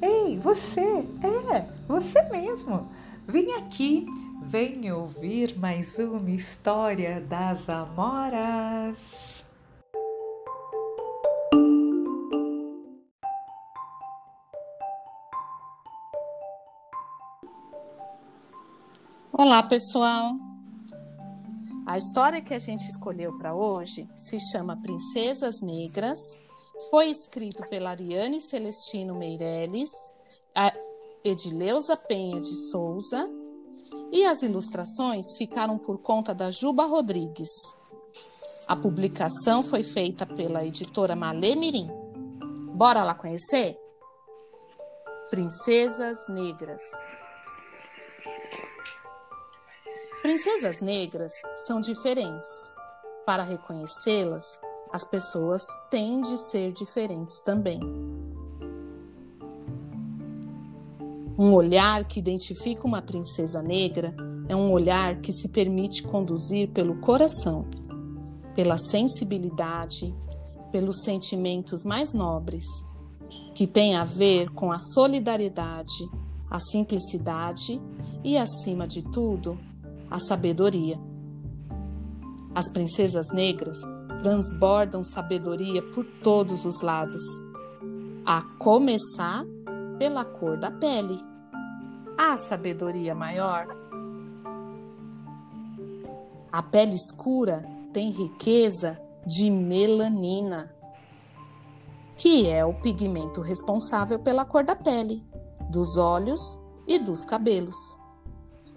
Ei, você! É, você mesmo! Vem aqui, vem ouvir mais uma história das Amoras! Olá, pessoal! A história que a gente escolheu para hoje se chama Princesas Negras. Foi escrito pela Ariane Celestino Meirelles, a Edileuza Penha de Souza e as ilustrações ficaram por conta da Juba Rodrigues. A publicação foi feita pela editora Malê Mirim. Bora lá conhecer? Princesas Negras. Princesas negras são diferentes. Para reconhecê-las, as pessoas têm de ser diferentes também. Um olhar que identifica uma princesa negra é um olhar que se permite conduzir pelo coração, pela sensibilidade, pelos sentimentos mais nobres, que tem a ver com a solidariedade, a simplicidade e, acima de tudo, a sabedoria. As princesas negras transbordam sabedoria por todos os lados, a começar pela cor da pele. A sabedoria maior. A pele escura tem riqueza de melanina, que é o pigmento responsável pela cor da pele, dos olhos e dos cabelos.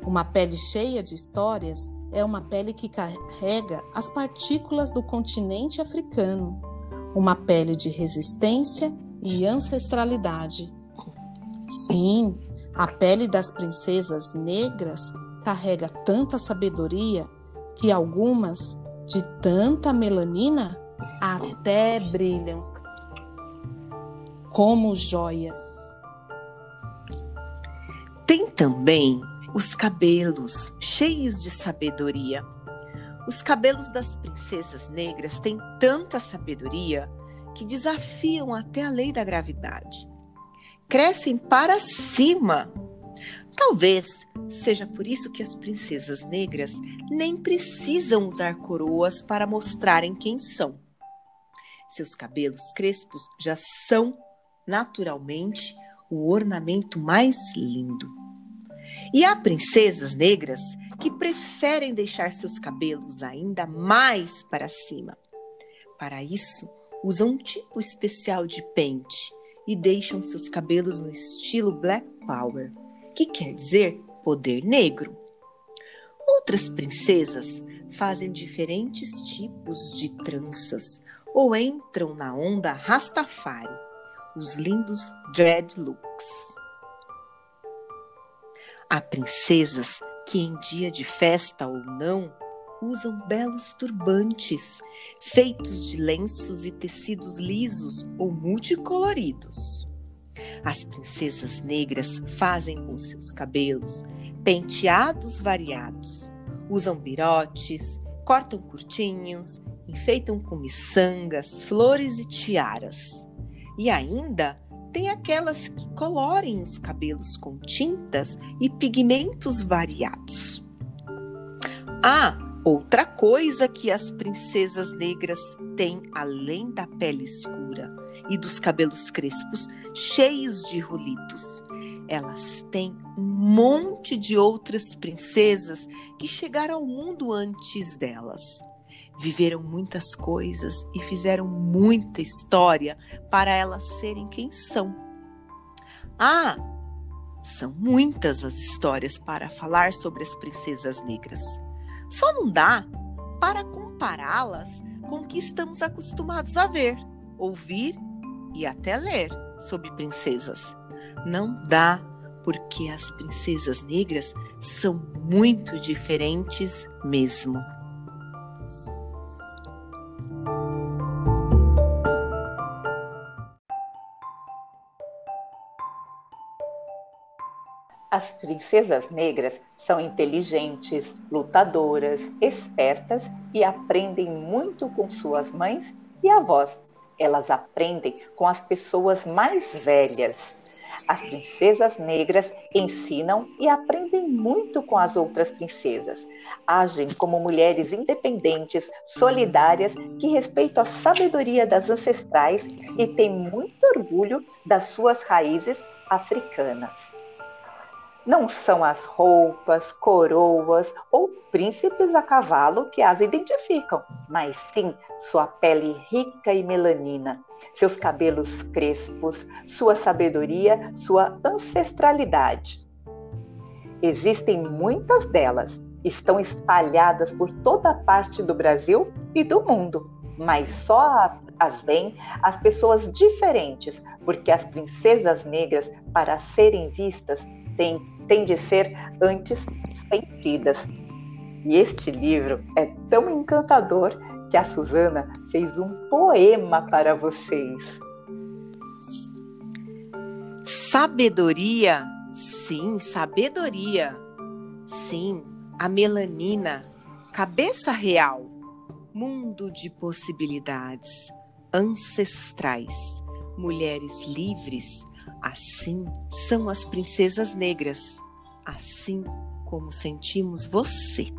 Uma pele cheia de histórias é uma pele que carrega as partículas do continente africano, uma pele de resistência e ancestralidade. Sim, a pele das princesas negras carrega tanta sabedoria que algumas, de tanta melanina, até brilham como joias. Tem também os cabelos cheios de sabedoria. Os cabelos das princesas negras têm tanta sabedoria que desafiam até a lei da gravidade. Crescem para cima. Talvez seja por isso que as princesas negras nem precisam usar coroas para mostrarem quem são. Seus cabelos crespos já são, naturalmente, o ornamento mais lindo. E há princesas negras que preferem deixar seus cabelos ainda mais para cima. Para isso, usam um tipo especial de pente e deixam seus cabelos no estilo Black Power, que quer dizer poder negro. Outras princesas fazem diferentes tipos de tranças ou entram na onda Rastafari, os lindos dreadlocks. Há princesas que, em dia de festa ou não, usam belos turbantes, feitos de lenços e tecidos lisos ou multicoloridos. As princesas negras fazem com seus cabelos penteados variados, usam birotes, cortam curtinhos, enfeitam com miçangas, flores e tiaras. E ainda tem aquelas que colorem os cabelos com tintas e pigmentos variados. Ah, outra coisa que as princesas negras têm além da pele escura e dos cabelos crespos cheios de rulitos. Elas têm um monte de outras princesas que chegaram ao mundo antes delas viveram muitas coisas e fizeram muita história para elas serem quem são. Ah, são muitas as histórias para falar sobre as princesas negras. Só não dá para compará-las com o que estamos acostumados a ver, ouvir e até ler sobre princesas. Não dá porque as princesas negras são muito diferentes mesmo. As princesas negras são inteligentes, lutadoras, espertas e aprendem muito com suas mães e avós. Elas aprendem com as pessoas mais velhas. As princesas negras ensinam e aprendem muito com as outras princesas. Agem como mulheres independentes, solidárias, que respeitam a sabedoria das ancestrais e têm muito orgulho das suas raízes africanas não são as roupas, coroas ou príncipes a cavalo que as identificam, mas sim sua pele rica e melanina, seus cabelos crespos, sua sabedoria, sua ancestralidade. Existem muitas delas, estão espalhadas por toda parte do Brasil e do mundo, mas só as veem as pessoas diferentes, porque as princesas negras, para serem vistas, têm têm de ser antes sentidas. E este livro é tão encantador que a Suzana fez um poema para vocês. Sabedoria, sim, sabedoria. Sim, a melanina, cabeça real, mundo de possibilidades, ancestrais, mulheres livres, Assim são as princesas negras, assim como sentimos você.